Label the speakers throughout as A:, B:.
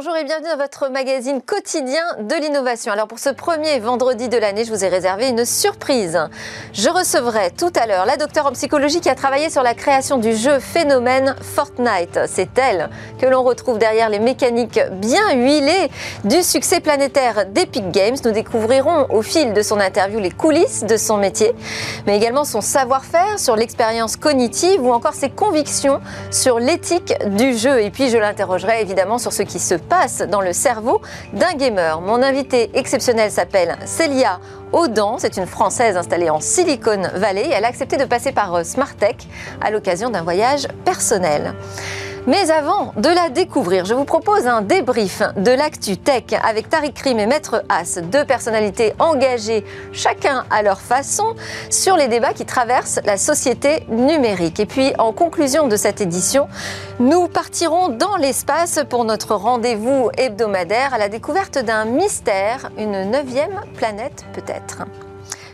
A: Bonjour et bienvenue dans votre magazine quotidien de l'innovation. Alors pour ce premier vendredi de l'année, je vous ai réservé une surprise. Je recevrai tout à l'heure la docteure en psychologie qui a travaillé sur la création du jeu phénomène Fortnite. C'est elle que l'on retrouve derrière les mécaniques bien huilées du succès planétaire d'Epic Games. Nous découvrirons au fil de son interview les coulisses de son métier, mais également son savoir-faire sur l'expérience cognitive ou encore ses convictions sur l'éthique du jeu. Et puis je l'interrogerai évidemment sur ce qui se passe dans le cerveau d'un gamer. Mon invité exceptionnel s'appelle Célia Audan. C'est une Française installée en Silicon Valley. Elle a accepté de passer par euh, Smartech à l'occasion d'un voyage personnel. Mais avant de la découvrir, je vous propose un débrief de l'actu tech avec Tariq Krim et Maître As, deux personnalités engagées chacun à leur façon sur les débats qui traversent la société numérique. Et puis en conclusion de cette édition, nous partirons dans l'espace pour notre rendez-vous hebdomadaire à la découverte d'un mystère, une neuvième planète peut-être.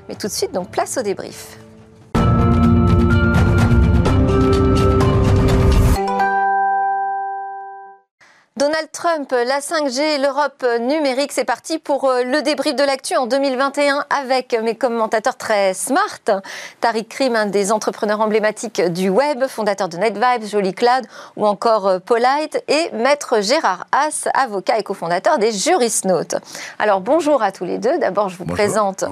A: Mais tout de suite, donc place au débrief. Donald Trump, la 5G, l'Europe numérique, c'est parti pour euh, le débrief de l'actu en 2021 avec mes commentateurs très smart. Tariq Krim, un des entrepreneurs emblématiques du web, fondateur de NetVibes, Jolly Cloud ou encore euh, Polite et maître Gérard Haas, avocat et cofondateur des Jurisnotes. Alors bonjour à tous les deux. D'abord, je vous présente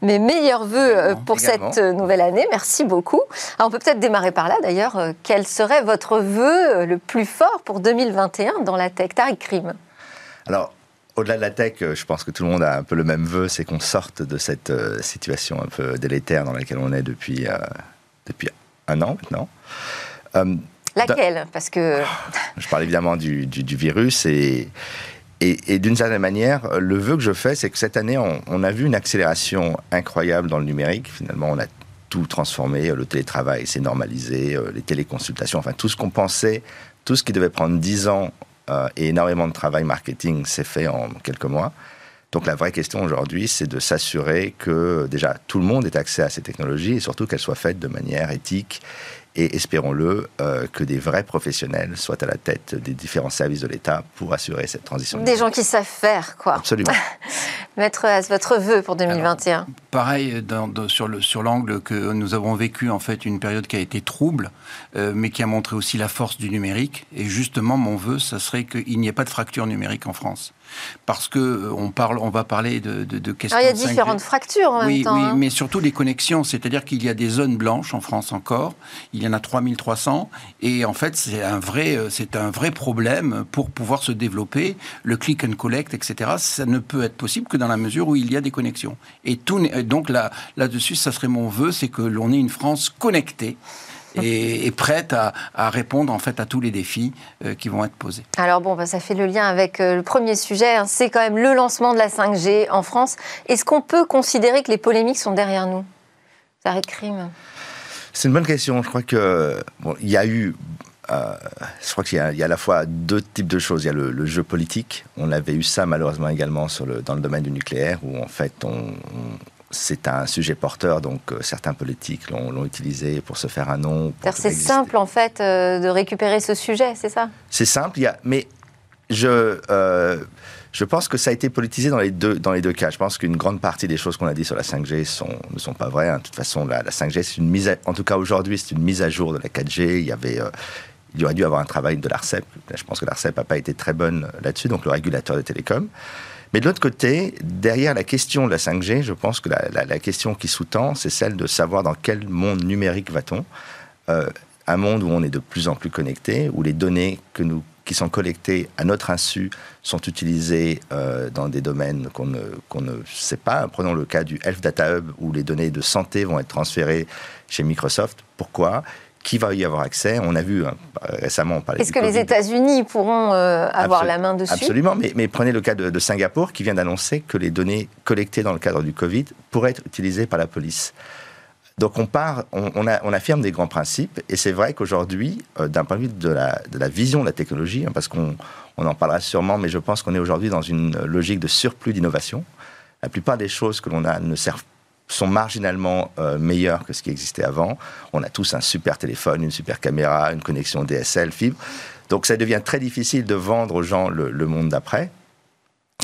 A: mes meilleurs voeux euh, pour cette nouvelle année. Merci beaucoup. on peut peut-être démarrer par là d'ailleurs. Quel serait votre vœu le plus fort pour 2021 dans la tech Tariq Krim
B: Alors, au-delà de la tech, euh, je pense que tout le monde a un peu le même vœu, c'est qu'on sorte de cette euh, situation un peu délétère dans laquelle on est depuis, euh, depuis un an maintenant.
A: Laquelle? Parce que...
B: Je parle évidemment du, du, virus et, et, d'une certaine manière, le vœu que je fais, c'est que cette année, on, on, a vu une accélération incroyable dans le numérique. Finalement, on a tout transformé. Le télétravail s'est normalisé, les téléconsultations, enfin tout ce qu'on pensait, tout ce qui devait prendre 10 ans euh, et énormément de travail marketing s'est fait en quelques mois. Donc la vraie question aujourd'hui, c'est de s'assurer que déjà tout le monde ait accès à ces technologies et surtout qu'elles soient faites de manière éthique et espérons-le euh, que des vrais professionnels soient à la tête des différents services de l'État pour assurer cette transition.
A: Des gens qui savent faire, quoi.
B: Absolument.
A: Maître As, votre vœu pour 2021
C: Pareil, sur, le, sur l'angle que nous avons vécu en fait une période qui a été trouble, euh, mais qui a montré aussi la force du numérique. Et justement, mon vœu, ça serait qu'il n'y ait pas de fracture numérique en France parce que euh, on parle, on va parler de, de, questions.
A: Alors, il y a différentes fractures en
C: oui,
A: même temps.
C: Oui,
A: hein.
C: mais surtout les connexions, c'est-à-dire qu'il y a des zones blanches en France encore. Il y en a 3300 et en fait c'est un vrai, euh, c'est un vrai problème pour pouvoir se développer. Le click and collect, etc. Ça ne peut être possible que dans la mesure où il y a des connexions. Et tout, donc là, là-dessus, ça serait mon vœu, c'est que l'on ait une France connectée et, prête à, répondre en fait à tous les défis euh, qui vont être posés.
A: Alors bon, bah, ça fait le lien avec euh, le premier sujet, hein. c'est quand même le lancement de la 5G en France. Est-ce qu'on peut considérer que les polémiques sont derrière nous? Ça arrête crime
B: C'est une bonne question. Je crois que il y a eu euh, je crois qu'il y, a à la fois deux types de choses. Il y a le, jeu politique. On avait eu ça malheureusement également sur le, dans le domaine du nucléaire, où en fait on c'est un sujet porteur, donc euh, certains politiques l'ont utilisé pour se faire un nom.
A: C'est simple en fait euh, de récupérer ce sujet, c'est ça?
B: C'est simple, y a, mais je, euh, je pense que ça a été politisé dans les deux, dans les deux cas. Je pense qu'une grande partie des choses qu'on a dit sur la 5G sont, ne sont pas vraies. Hein. De toute façon, la, 5G, c'est une mise en tout cas aujourd'hui, c'est une mise à jour de la 4G. Il y avait... il y aurait dû avoir un travail de l'ARCEP. Je pense que l'ARCEP n'a pas été très bonne là-dessus, donc le régulateur des télécoms. Mais de l'autre côté, derrière la question de la 5G, je pense que la, question qui sous-tend, c'est celle de savoir dans quel monde numérique va-t-on. Euh, un monde où on est de plus en plus connecté, où les données qui sont collectées à notre insu sont utilisées euh, dans des domaines qu'on ne, ne sait pas. Prenons le cas du Health Data Hub, où les données de santé vont être transférées chez Microsoft. Pourquoi? Qui va y avoir accès On a vu hein, récemment,
A: on Est-ce que les États-Unis pourront euh, avoir la main dessus?
B: Absolument, mais, mais, prenez le cas de, Singapour qui vient d'annoncer que les données collectées dans le cadre du Covid pourraient être utilisées par la police. Donc on part, on, on, affirme des grands principes, et c'est vrai qu'aujourd'hui, euh, d'un point de vue de la, de la, vision de la technologie, hein, parce qu'on on en parlera sûrement, mais je pense qu'on est aujourd'hui dans une logique de surplus d'innovation. La plupart des choses que l'on a ne servent pas sont marginalement euh, meilleurs que ce qui existait avant. On a tous un super téléphone, une super caméra, une connexion DSL, fibre. Donc ça devient très difficile de vendre aux gens le monde d'après.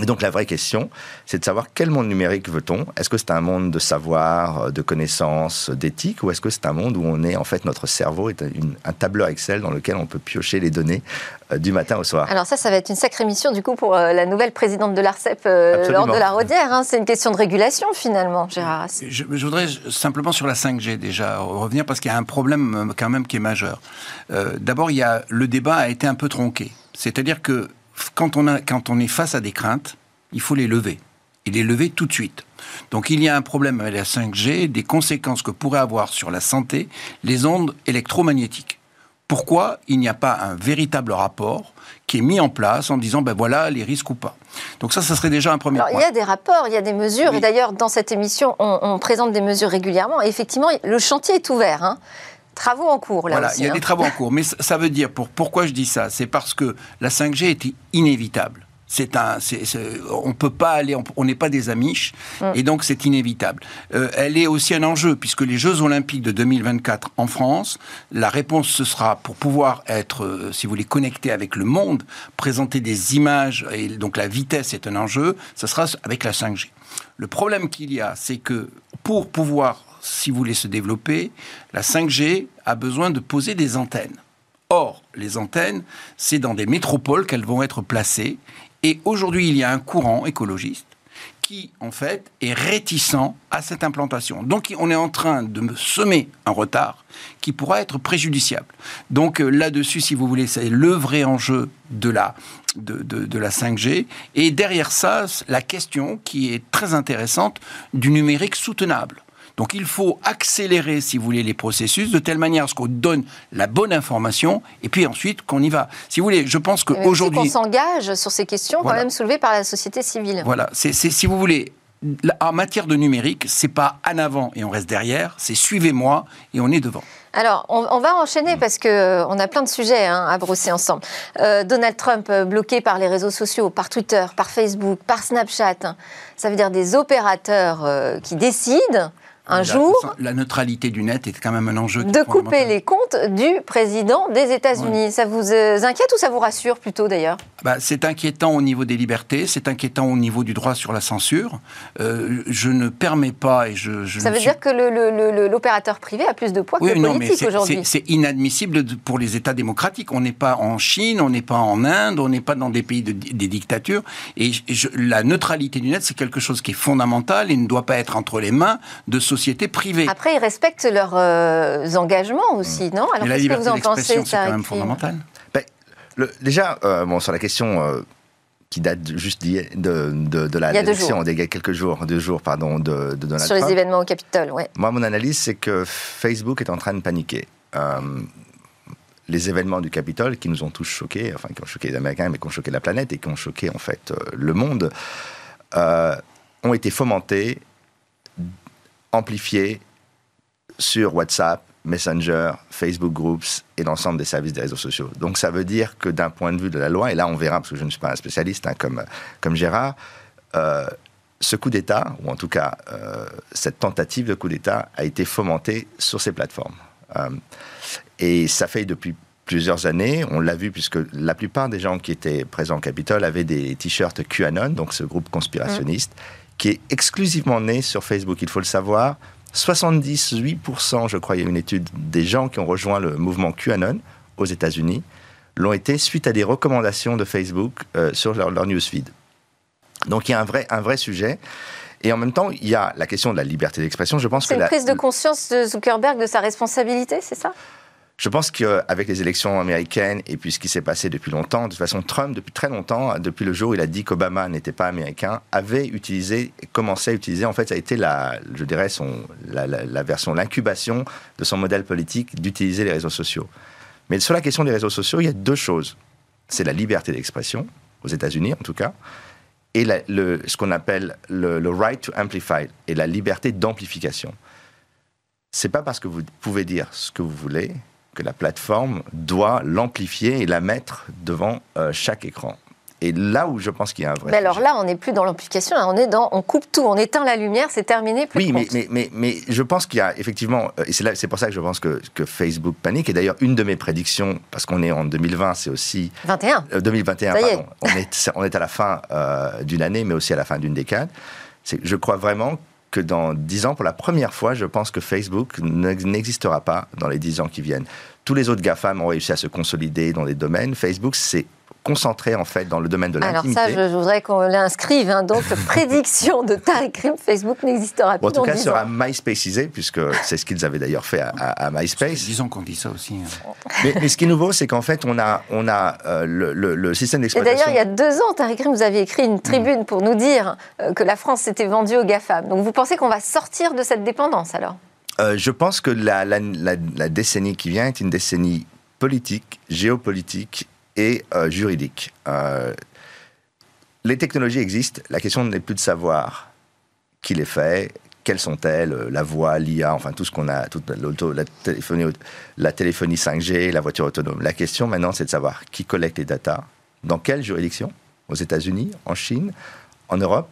B: Et donc la vraie question, c'est de savoir quel monde numérique veut-on? Est-ce que c'est un monde de savoir, de connaissances, d'éthique, ou est-ce que c'est un monde où on est en fait notre cerveau est un tableur Excel dans lequel on peut piocher les données euh, du matin au soir?
A: Alors ça, ça va être une sacrée mission du coup pour euh, la nouvelle présidente de l'ARCEP euh, lors de la Rodière. Hein. C'est une question de régulation finalement, Gérard.
C: Je, je, voudrais simplement sur la 5G déjà revenir parce qu'il y a un problème quand même qui est majeur. D'abord, il y a le débat a été un peu tronqué, c'est-à-dire que quand on, a, quand on est face à des craintes, il faut les lever. Et les lever tout de suite. Donc il y a un problème avec la 5G, des conséquences que pourraient avoir sur la santé les ondes électromagnétiques. Pourquoi il n'y a pas un véritable rapport qui est mis en place en disant ben voilà les risques ou pas? Donc ça, ça serait déjà un premier
A: Alors,
C: point.
A: Il y a des rapports, il y a des mesures, et d'ailleurs dans cette émission, on, présente des mesures régulièrement. Et effectivement, le chantier est ouvert. Hein. Travaux en cours, là
C: voilà, il y a des hein. travaux en cours. Mais ça veut dire, pour, pourquoi je dis ça? C'est parce que la 5G était inévitable. C'est un, on peut pas aller, on n'est pas des amiches, mm. et donc c'est inévitable. Euh, elle est aussi un enjeu puisque les Jeux Olympiques de 2024 en France, la réponse ce sera pour pouvoir être, euh, si vous voulez, connecté avec le monde, présenter des images et donc la vitesse est un enjeu. Ce sera avec la 5G. Le problème qu'il y a, c'est que pour pouvoir si vous voulez se développer, la 5G a besoin de poser des antennes. Or, les antennes, c'est dans des métropoles qu'elles vont être placées. Et aujourd'hui, il y a un courant écologiste qui, en fait, est réticent à cette implantation. Donc, on est en train de semer un retard qui pourra être préjudiciable. Donc, euh, là-dessus, si vous voulez, c'est le vrai enjeu de la, de, de, la 5G. Et derrière ça, la question qui est très intéressante du numérique soutenable. Donc il faut accélérer, si vous voulez, les processus de telle manière à ce qu'on donne la bonne information et puis ensuite qu'on y va. Si vous voulez, je pense qu'aujourd'hui...
A: qu'on s'engage sur ces questions quand même soulevées par la société civile.
C: Voilà, c'est si vous voulez, en matière de numérique, c'est pas en avant et on reste derrière, c'est suivez-moi et on est devant.
A: Alors, on, va enchaîner parce que euh, on a plein de sujets hein, à brosser ensemble. Euh, Donald Trump euh, bloqué par les réseaux sociaux, par Twitter, par Facebook, par Snapchat. Hein. Ça veut dire des opérateurs qui décident un jour.
C: La neutralité du net est quand même un enjeu.
A: De couper les comptes du président des États-Unis. Ça vous euh, inquiète ou ça vous rassure plutôt d'ailleurs?
C: Bah, C'est inquiétant au niveau des libertés, c'est inquiétant au niveau du droit sur la censure. Euh, je ne permets pas et je.
A: ça veut dire que l'opérateur privé a plus de poids que le politique aujourd'hui.
C: C'est inadmissible pour les États démocratiques. On n'est pas en Chine, on n'est pas en Inde, on n'est pas dans des pays de, des dictatures. Et la neutralité du net, c'est quelque chose qui est fondamental et ne doit pas être entre les mains de sociétés privées.
A: Après, ils respectent leurs euh, engagements aussi, non?
C: Alors, qu'est-ce que vous en pensez C'est quand même fondamental.
B: Ben, déjà, euh, bon, sur la question euh, qui date juste de, de, de la élection, il y a quelques jours, deux jours, pardon, de, de Donald
A: Sur les événements au Capitole, oui.
B: Moi, mon analyse, c'est que Facebook est en train de paniquer. les événements du Capitole qui nous ont tous choqués, enfin qui ont choqué les Américains, mais qui ont choqué la planète et qui ont choqué en fait le monde, ont été fomentés amplifié sur WhatsApp, Messenger, Facebook Groups et l'ensemble des services des réseaux sociaux. Donc ça veut dire que d'un point de vue de la loi, et là on verra, parce que je ne suis pas un spécialiste hein, comme, comme Gérard, euh, ce coup d'État, ou en tout cas euh, cette tentative de coup d'État, a été fomentée sur ces plateformes. Euh, et ça fait depuis plusieurs années, on l'a vu puisque la plupart des gens qui étaient présents au Capitole avaient des t-shirts QAnon, donc ce groupe conspirationniste. Mmh qui est exclusivement né sur Facebook, il faut le savoir. 78%, je crois, il y a une étude des gens qui ont rejoint le mouvement QAnon aux États-Unis l'ont été suite à des recommandations de Facebook euh, sur leur, newsfeed. Donc il y a un vrai, un vrai sujet. Et en même temps, il y a la question de la liberté d'expression. Je pense
A: c'est une prise de conscience de Zuckerberg de sa responsabilité, c'est ça?
B: Je pense qu'avec les élections américaines et puis ce qui s'est passé depuis longtemps, de toute façon, Trump, depuis très longtemps, depuis le jour où il a dit qu'Obama n'était pas américain, avait utilisé, commencé à utiliser, en fait, ça a été la, je dirais, son, la, version, l'incubation de son modèle politique d'utiliser les réseaux sociaux. Mais sur la question des réseaux sociaux, il y a deux choses. C'est la liberté d'expression, aux États-Unis en tout cas, et ce qu'on appelle le, le, right to amplify, et la liberté d'amplification. C'est pas parce que vous pouvez dire ce que vous voulez que la plateforme doit l'amplifier et la mettre devant euh, chaque écran. Et là où je pense qu'il y a un vrai.
A: Mais alors là, on n'est plus dans l'amplification, on est dans, on coupe tout, on éteint la lumière, c'est terminé. Plus
B: oui, mais, mais, mais, mais, je pense qu'il y a effectivement, euh, et c'est pour ça que je pense que, que Facebook panique. Et d'ailleurs, une de mes prédictions, parce qu'on est en 2020, c'est aussi
A: 21.
B: 2021, pardon. On est, on est à la fin d'une année, mais aussi à la fin d'une décade. Je crois vraiment que dans dix ans, pour la première fois, je pense que Facebook n'existera pas dans les dix ans qui viennent. Tous les autres GAFAM ont réussi à se consolider dans des domaines. Facebook, c'est concentré en fait dans le domaine de l'intimité.
A: Alors ça, je, voudrais qu'on l'inscrive. Hein. Donc, prédiction de Tariq Krim, Facebook n'existera plus.
B: en tout cas, sera MySpaceisé, puisque c'est ce qu'ils avaient d'ailleurs fait à, MySpace.
C: Disons qu'on dit ça aussi. Hein.
B: Mais, ce qui est nouveau, c'est qu'en fait, on a, on a euh, le, système d'exploitation.
A: Et d'ailleurs, il y a deux ans, Tariq Krim, vous avez écrit une tribune pour nous dire euh, que la France s'était vendue au GAFAM. Donc, vous pensez qu'on va sortir de cette dépendance alors?
B: Euh, Je pense que la, la décennie qui vient est une décennie politique, géopolitique et euh, juridique. Euh, les technologies existent, la question n'est plus de savoir qui les fait, quelles sont-elles, euh, la voix, l'IA, enfin tout ce qu'on a, la téléphonie, la téléphonie 5G, la voiture autonome. La question maintenant, c'est de savoir qui collecte les datas, dans quelle juridiction, aux États-Unis, en Chine, en Europe?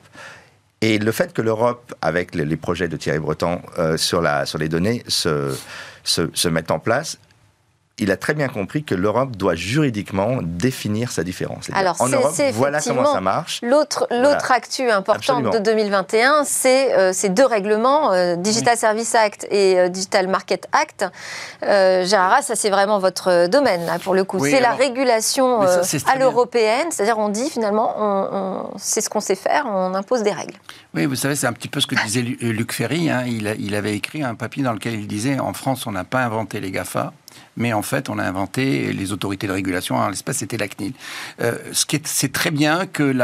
B: Et le fait que l'Europe, avec les, projets de Thierry Breton sur, la, sur les données, se, mettent en place, il a très bien compris que l'Europe doit juridiquement définir sa différence.
A: Alors, en Europe, voilà comment ça marche. L'autre, l'autre actu importante de 2021, c'est euh, ces deux règlements, euh, Digital Service Act et euh, Digital Market Act. Gérard, ça c'est vraiment votre domaine, là, pour le coup. c'est la régulation à l'européenne, c'est-à-dire on dit finalement, on, c'est ce qu'on sait faire, on impose des règles.
C: Oui, vous savez, c'est un petit peu ce que disait Luc Ferry. Hein. Il, il avait écrit un papier dans lequel il disait, en France, on n'a pas inventé les GAFA, mais en fait, on a inventé les autorités de régulation. En l'espèce, c'était la CNIL. Euh, ce qui est, c'est très bien que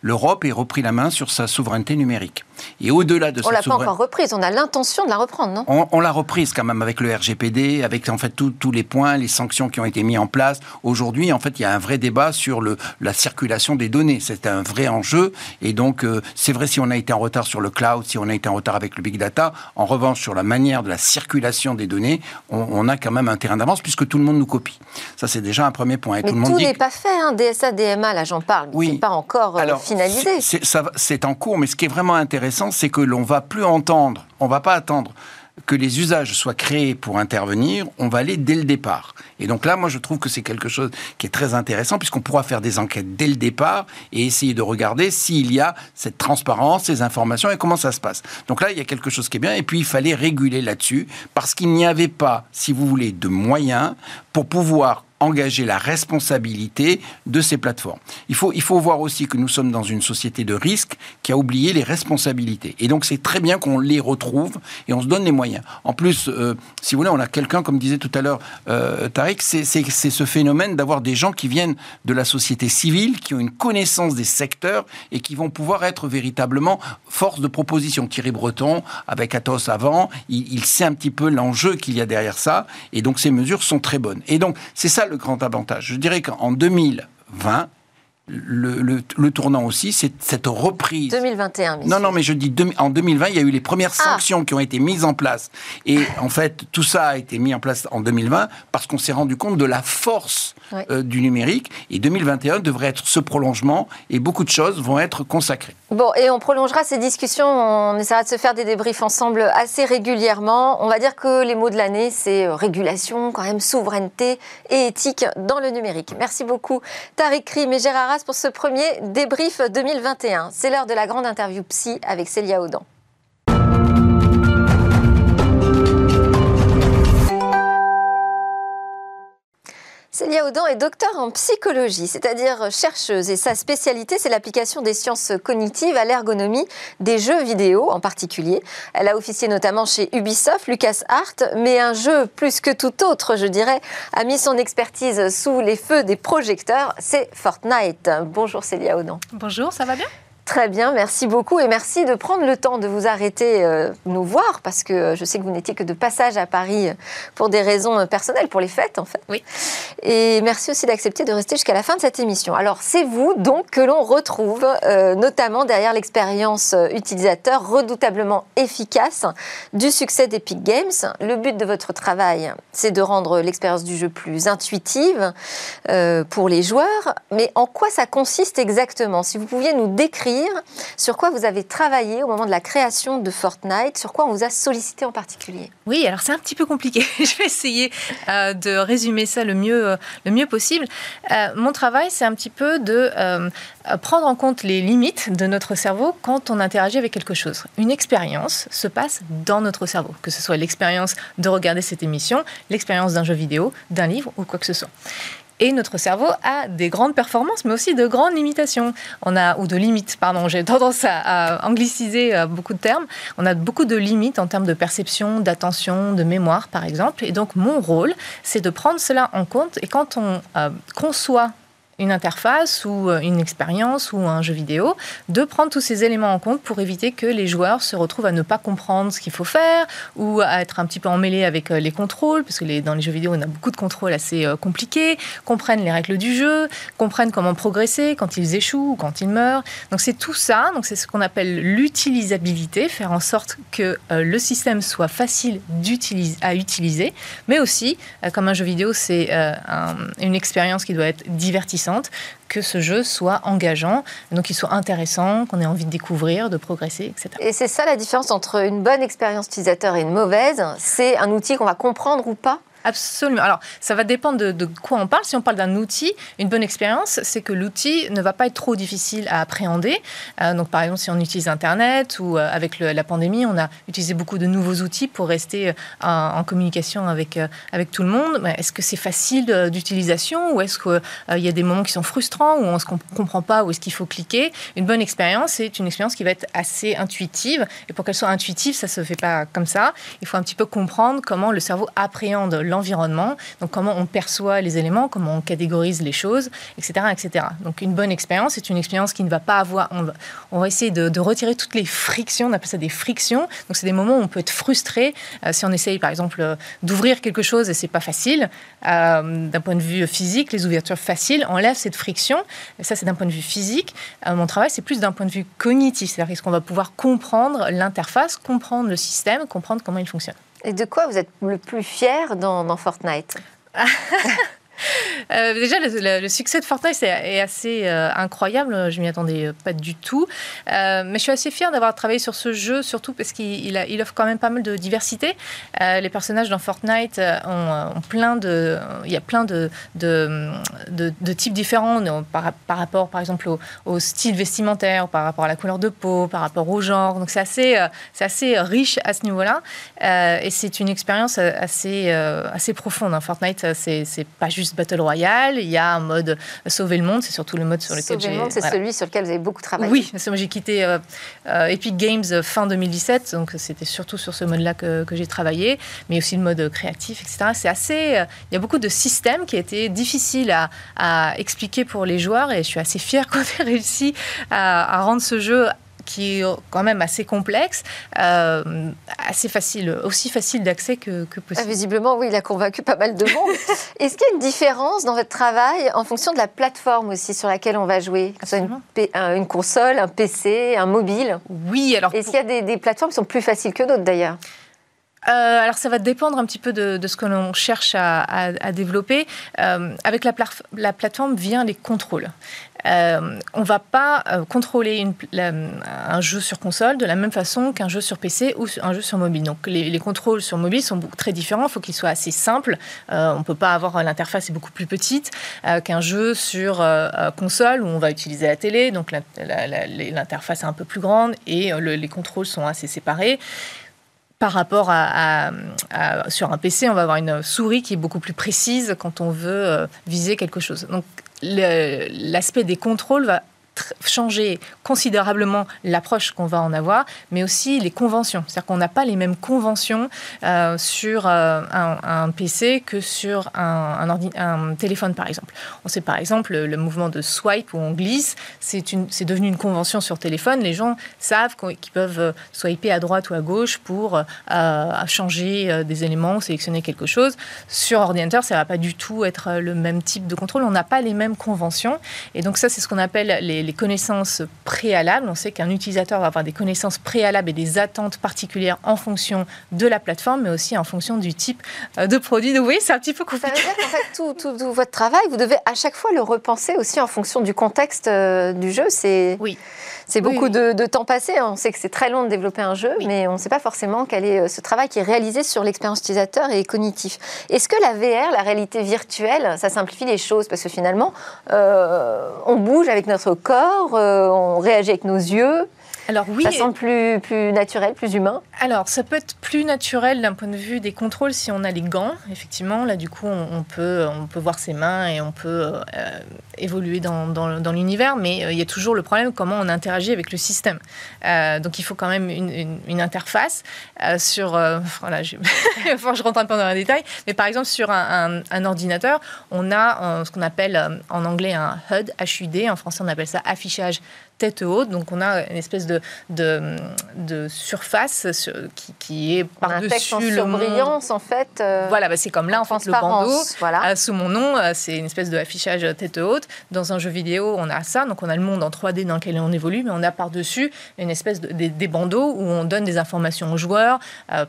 C: l'Europe ait repris la main sur sa souveraineté numérique. Et au-delà de
A: on l'a pas encore reprise. On a l'intention de la reprendre, non?
C: On, l'a reprise quand même avec le RGPD, avec en fait tous les points, les sanctions qui ont été mis en place. Aujourd'hui, en fait, il y a un vrai débat sur le, la circulation des données. C'est un vrai enjeu. Et donc, euh, c'est vrai si on a été en retard sur le cloud, si on a été en retard avec le big data. En revanche, sur la manière de la circulation des données, on, on a quand même un terrain d'avance puisque tout le monde nous copie. Ça, c'est déjà un premier point.
A: Mais tout, n'est pas fait. Hein. DSA, DMA, là, j'en parle. Oui. C'est pas encore euh, finalisé.
C: C'est en cours, mais ce qui est vraiment intéressant, c'est que l'on va plus entendre, on va pas attendre que les usages soient créés pour intervenir, on va aller dès le départ. Et donc là, moi, je trouve que c'est quelque chose qui est très intéressant, puisqu'on pourra faire des enquêtes dès le départ et essayer de regarder s'il y a cette transparence, ces informations et comment ça se passe. Donc là, il y a quelque chose qui est bien. Et puis, il fallait réguler là-dessus, parce qu'il n'y avait pas, si vous voulez, de moyens pour pouvoir engager la responsabilité de ces plateformes. Il faut, il faut voir aussi que nous sommes dans une société de risque qui a oublié les responsabilités. Et donc c'est très bien qu'on les retrouve et on se donne les moyens. En plus, euh, si vous voulez, on a quelqu'un, comme disait tout à l'heure euh, Tariq, c'est ce phénomène d'avoir des gens qui viennent de la société civile, qui ont une connaissance des secteurs et qui vont pouvoir être véritablement force de proposition. Thierry Breton, avec Athos avant, il, il sait un petit peu l'enjeu qu'il y a derrière ça. Et donc ces mesures sont très bonnes. Et donc c'est ça le grand avantage. Je dirais qu'en 2020, le, tournant aussi, c'est cette reprise.
A: 2021.
C: Non, non, mais je dis en 2020, il y a eu les premières ah. sanctions qui ont été mises en place. Et en fait, tout ça a été mis en place en 2020 parce qu'on s'est rendu compte de la force euh, du numérique. Et 2021 devrait être ce prolongement et beaucoup de choses vont être consacrées.
A: Bon, et on prolongera ces discussions. On essaiera de se faire des débriefs ensemble assez régulièrement. On va dire que les mots de l'année, c'est euh, régulation, quand même souveraineté et éthique dans le numérique. Merci beaucoup, Tariq Krim et Gérard pour ce premier débrief 2021. C'est l'heure de la grande interview psy avec Célia Audan. Célia Audan est docteur en psychologie, c'est-à-dire chercheuse, et sa spécialité, c'est l'application des sciences cognitives à l'ergonomie des jeux vidéo en particulier. Elle a officié notamment chez Ubisoft, LucasArts, mais un jeu plus que tout autre, je dirais, a mis son expertise sous les feux des projecteurs, c'est Fortnite. Bonjour Célia Audan.
D: Bonjour, ça va bien?
A: Très bien, merci beaucoup et merci de prendre le temps de vous arrêter euh, nous voir parce que je sais que vous n'étiez que de passage à Paris pour des raisons personnelles, pour les fêtes en fait.
D: Oui.
A: Et merci aussi d'accepter de rester jusqu'à la fin de cette émission. Alors c'est vous donc que l'on retrouve euh, notamment derrière l'expérience euh, utilisateur redoutablement efficace du succès d'Epic Games. Le but de votre travail, c'est de rendre l'expérience du jeu plus intuitive pour les joueurs. Mais en quoi ça consiste exactement? Si vous pouviez nous décrire sur quoi vous avez travaillé au moment de la création de Fortnite, sur quoi on vous a sollicité en particulier.
D: Oui, alors c'est un petit peu compliqué. Je vais essayer euh, de résumer ça le mieux, euh, le mieux possible. Euh, mon travail, c'est un petit peu de prendre en compte les limites de notre cerveau quand on interagit avec quelque chose. Une expérience se passe dans notre cerveau, que ce soit l'expérience de regarder cette émission, l'expérience d'un jeu vidéo, d'un livre ou quoi que ce soit. Et notre cerveau a des grandes performances, mais aussi de grandes limitations. On a, ou de limites, pardon, j'ai tendance à, angliciser euh, beaucoup de termes. On a beaucoup de limites en termes de perception, d'attention, de mémoire, par exemple. Et donc, mon rôle, c'est de prendre cela en compte. Et quand on euh, conçoit une interface ou euh, une expérience ou un jeu vidéo, de prendre tous ces éléments en compte pour éviter que les joueurs se retrouvent à ne pas comprendre ce qu'il faut faire ou à être un petit peu emmêlés avec euh, les contrôles, parce que dans les jeux vidéo, on a beaucoup de contrôles assez euh, compliqués, comprennent les règles du jeu, comprennent comment progresser quand ils échouent ou quand ils meurent. Donc c'est tout ça, donc c'est ce qu'on appelle l'utilisabilité, faire en sorte que le système soit facile à utiliser, mais aussi, comme un jeu vidéo, c'est une expérience qui doit être divertissante que ce jeu soit engageant, donc qu'il soit intéressant, qu'on ait envie de découvrir, de progresser, etc.
A: Et c'est ça la différence entre une bonne expérience utilisateur et une mauvaise C'est un outil qu'on va comprendre ou pas
D: Absolument. Alors, ça va dépendre de, quoi on parle. Si on parle d'un outil, une bonne expérience, c'est que l'outil ne va pas être trop difficile à appréhender. Euh, donc, par exemple, si on utilise Internet ou euh, avec la pandémie, on a utilisé beaucoup de nouveaux outils pour rester euh, en, communication avec, avec tout le monde. Est-ce que c'est facile d'utilisation ou est-ce qu'il y a des moments qui sont frustrants ou on ne comprend pas où est-ce qu'il faut cliquer? Une bonne expérience, c'est une expérience qui va être assez intuitive. Et pour qu'elle soit intuitive, ça ne se fait pas comme ça. Il faut un petit peu comprendre comment le cerveau appréhende l'environnement, donc comment on perçoit les éléments, comment on catégorise les choses, etc. etc. Donc une bonne expérience, c'est une expérience qui ne va pas avoir... On va, essayer de, retirer toutes les frictions, on appelle ça des frictions. Donc c'est des moments où on peut être frustré euh, si on essaye par exemple euh, d'ouvrir quelque chose et c'est pas facile. Euh, d'un point de vue physique, les ouvertures faciles enlèvent cette friction. Ça c'est d'un point de vue physique. mon travail c'est plus d'un point de vue cognitif, c'est-à-dire qu'on va pouvoir comprendre l'interface, comprendre le système, comprendre comment il fonctionne.
A: Et de quoi vous êtes le plus fier dans, Fortnite?
D: Euh, déjà, le, succès de Fortnite est, assez euh, incroyable. Je m'y attendais euh, pas du tout. mais je suis assez fière d'avoir travaillé sur ce jeu, surtout parce qu'il il offre quand même pas mal de diversité. les personnages dans Fortnite ont, plein de, il y a plein de, types différents par, rapport, par exemple, au, style vestimentaire, par rapport à la couleur de peau, par rapport au genre. Donc c'est assez, riche à ce niveau-là. et c'est une expérience assez, assez profonde. Hein. Fortnite, c'est pas juste Battle Royale, il y a un mode Sauver le monde, c'est surtout le mode sur lequel
A: j'ai... Sauver le monde, c'est celui sur lequel vous avez beaucoup travaillé.
D: Oui, moi j'ai quitté euh, euh, Epic Games fin 2017, donc c'était surtout sur ce mode-là que, j'ai travaillé, mais aussi le mode créatif, etc. C'est assez... Euh, il y a beaucoup de systèmes qui étaient difficiles à, à, expliquer pour les joueurs et je suis assez fière qu'on ait réussi à, à rendre ce jeu qui est quand même assez complexe, euh, assez facile, aussi facile d'accès que, possible.
A: Ah, visiblement, oui, il a convaincu pas mal de monde. Est-ce qu'il y a une différence dans votre travail en fonction de la plateforme aussi sur laquelle on va jouer? Que ce soit une, console, un PC, un mobile?
D: Oui, alors...
A: Est-ce qu'il y a des, plateformes qui sont plus faciles que d'autres d'ailleurs?
D: Euh, alors ça va dépendre un petit peu de, ce que l'on cherche à, développer. Euh, avec la, la, plateforme vient les contrôles. Euh, on ne va pas contrôler un jeu sur console de la même façon qu'un jeu sur PC ou un jeu sur mobile. Donc les, contrôles sur mobile sont très différents. Il faut qu'ils soient assez simples. On ne peut pas avoir l'interface est beaucoup plus petite qu'un jeu sur console où on va utiliser la télé. Donc l'interface est un peu plus grande et les contrôles sont assez séparés par rapport à, sur un PC, on va avoir une souris qui est beaucoup plus précise quand on veut viser quelque chose. Donc l'aspect des contrôles va changer considérablement l'approche qu'on va en avoir, mais aussi les conventions. C'est-à-dire qu'on n'a pas les mêmes conventions euh, sur euh, un, PC que sur un, un, téléphone, par exemple. On sait par exemple le mouvement de swipe où on glisse, c'est devenu une convention sur téléphone. Les gens savent qu'ils peuvent euh, swiper à droite ou à gauche pour changer des éléments, sélectionner quelque chose. Sur ordinateur, ça ne va pas du tout être le même type de contrôle. On n'a pas les mêmes conventions. Et donc ça, c'est ce qu'on appelle les les, connaissances préalables. On sait qu'un utilisateur va avoir des connaissances préalables et des attentes particulières en fonction de la plateforme, mais aussi en fonction du type euh, de produit. Donc, oui, c'est un petit peu compliqué.
A: Ça veut dire qu'en fait, tout, tout, votre travail, vous devez à chaque fois le repenser aussi en fonction du contexte euh, du jeu.
D: C'est oui.
A: C'est beaucoup de, temps passé. On sait que c'est très long de développer un jeu, mais on ne sait pas forcément quel est euh, ce travail qui est réalisé sur l'expérience utilisateur et cognitif. Est-ce que la VR, la réalité virtuelle, ça simplifie les choses? Parce que finalement, on bouge avec notre corps, euh, on réagit avec nos yeux.
D: Alors oui.
A: Ça semble plus, plus naturel, plus humain
D: Alors ça peut être plus naturel d'un point de vue des contrôles si on a les gants. Effectivement, là du coup on, peut, on peut voir ses mains et on peut euh, évoluer dans, dans, l'univers, mais euh, il y a toujours le problème comment on interagit avec le système. donc il faut quand même une, une, interface sur... voilà, je, je rentre un peu dans les détails, mais par exemple sur un, un, ordinateur, on a ce qu'on appelle en anglais un HUD, HUD, en français on appelle ça affichage tête haute. Donc on a une espèce de, de, surface qui, qui est par-dessus le
A: surbrillance en fait.
D: Euh, voilà, bah, c'est comme là en fait le bandeau. Voilà. Euh, sous mon nom, euh, c'est une espèce de affichage tête haute. Dans un jeu vidéo, on a ça. Donc on a le monde en 3D dans lequel on évolue, mais on a par-dessus une espèce de, des, bandeaux où on donne des informations aux joueurs.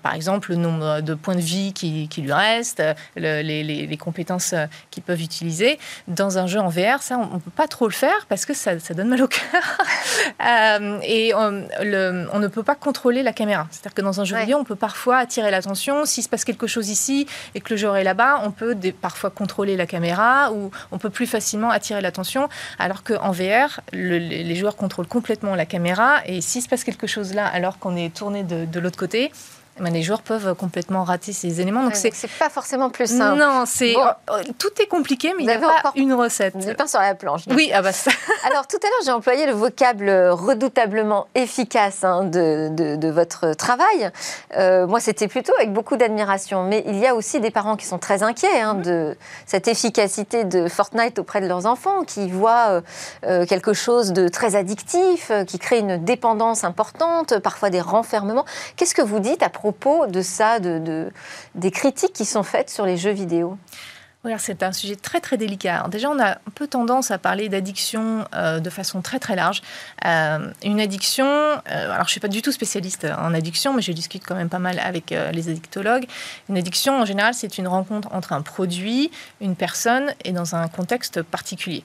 D: par exemple, le nombre de points de vie qui, qui lui reste, les, les, les, compétences qu'ils peuvent utiliser. Dans un jeu en VR, ça, on ne peut pas trop le faire parce que ça, ça donne mal au cœur. Euh, et on, ne peut pas contrôler la caméra. C'est-à-dire que dans un jeu vidéo, on peut parfois attirer l'attention. S'il se passe quelque chose ici et que le joueur est là-bas, on peut parfois contrôler la caméra ou on peut plus facilement attirer l'attention. Alors qu'en VR, les joueurs contrôlent complètement la caméra et s'il se passe quelque chose là alors qu'on est tourné de l'autre côté, ben, les joueurs peuvent complètement rater ces éléments.
A: Donc c'est pas forcément plus simple.
D: Non, c'est euh, tout est compliqué, mais il n'y a pas une recette.
A: Du pain sur la planche.
D: Oui, ah bah ça.
A: Alors tout à l'heure, j'ai employé le vocable redoutablement efficace hein, de, de, votre travail. Euh, moi, c'était plutôt avec beaucoup d'admiration. Mais il y a aussi des parents qui sont très inquiets hein, de cette efficacité de Fortnite auprès de leurs enfants, qui voient euh, quelque chose de très addictif, qui crée une dépendance importante, parfois des renfermements. Qu'est-ce que vous dites à propos de ça, de, des critiques qui sont faites sur les jeux vidéo
D: c'est un sujet très très délicat. déjà, on a un peu tendance à parler d'addiction euh, de façon très très large. Euh, une addiction, euh, alors je ne suis pas du tout spécialiste en addiction, mais je discute quand même pas mal avec les addictologues. Une addiction, en général, c'est une rencontre entre un produit, une personne et dans un contexte particulier.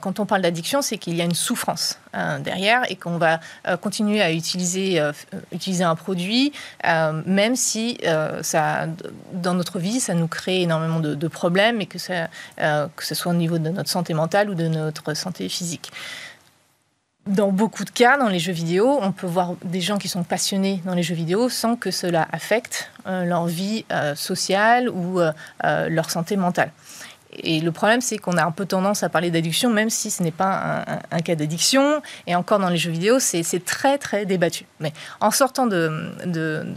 D: quand on parle d'addiction, c'est qu'il y a une souffrance derrière et qu'on va continuer à utiliser, un produit, même si dans notre vie, ça nous crée énormément de problèmes et que, ça, euh, que ce soit au niveau de notre santé mentale ou de notre santé physique. Dans beaucoup de cas, dans les jeux vidéo, on peut voir des gens qui sont passionnés dans les jeux vidéo sans que cela affecte euh, leur vie euh, sociale ou leur santé mentale. Et le problème, c'est qu'on a un peu tendance à parler d'addiction, même si ce n'est pas un, cas d'addiction. Et encore dans les jeux vidéo, c'est très, très débattu. Mais en sortant de,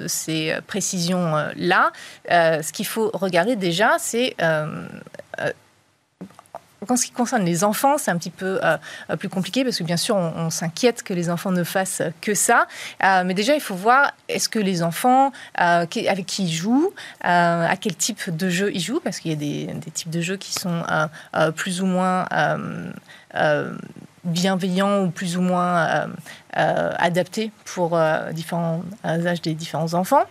D: ces précisions-là, euh, ce qu'il faut regarder déjà, c'est euh, euh, en ce qui concerne les enfants, c'est un petit peu euh, plus compliqué parce que bien sûr, on, s'inquiète que les enfants ne fassent que ça. Euh, mais déjà, il faut voir est-ce que les enfants euh, avec qui ils jouent, à quel type de jeu ils jouent, parce qu'il y a des, types de jeux qui sont plus ou moins bienveillants ou plus ou moins adaptés pour différents âges des différents enfants.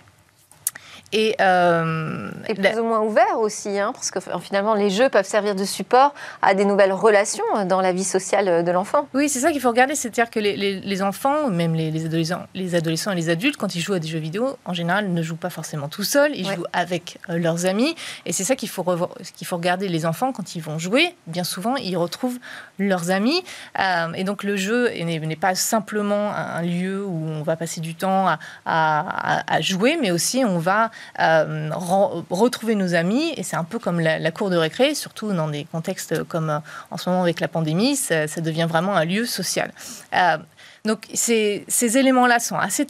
A: Et, euh, plus ou moins ouvert aussi, hein, parce que finalement les jeux peuvent servir de support à des nouvelles relations dans la vie sociale de l'enfant.
D: Oui, c'est ça qu'il faut regarder, c'est-à-dire que les, les, enfants, même les, les, adolescents, les adolescents et les adultes, quand ils jouent à des jeux vidéo, en général, ne jouent pas forcément tout seuls, ils jouent avec euh, leurs amis, et c'est ça qu'il faut, qu'il faut regarder les enfants quand ils vont jouer. Bien souvent, ils retrouvent leurs amis, euh, et donc le jeu n'est pas simplement un lieu où on va passer du temps à, à, à jouer, mais aussi on va retrouver nos amis, et c'est un peu comme la, cour de récré, surtout dans des contextes comme en ce moment avec la pandémie, ça, devient vraiment un lieu social. Donc ces, éléments-là sont assez,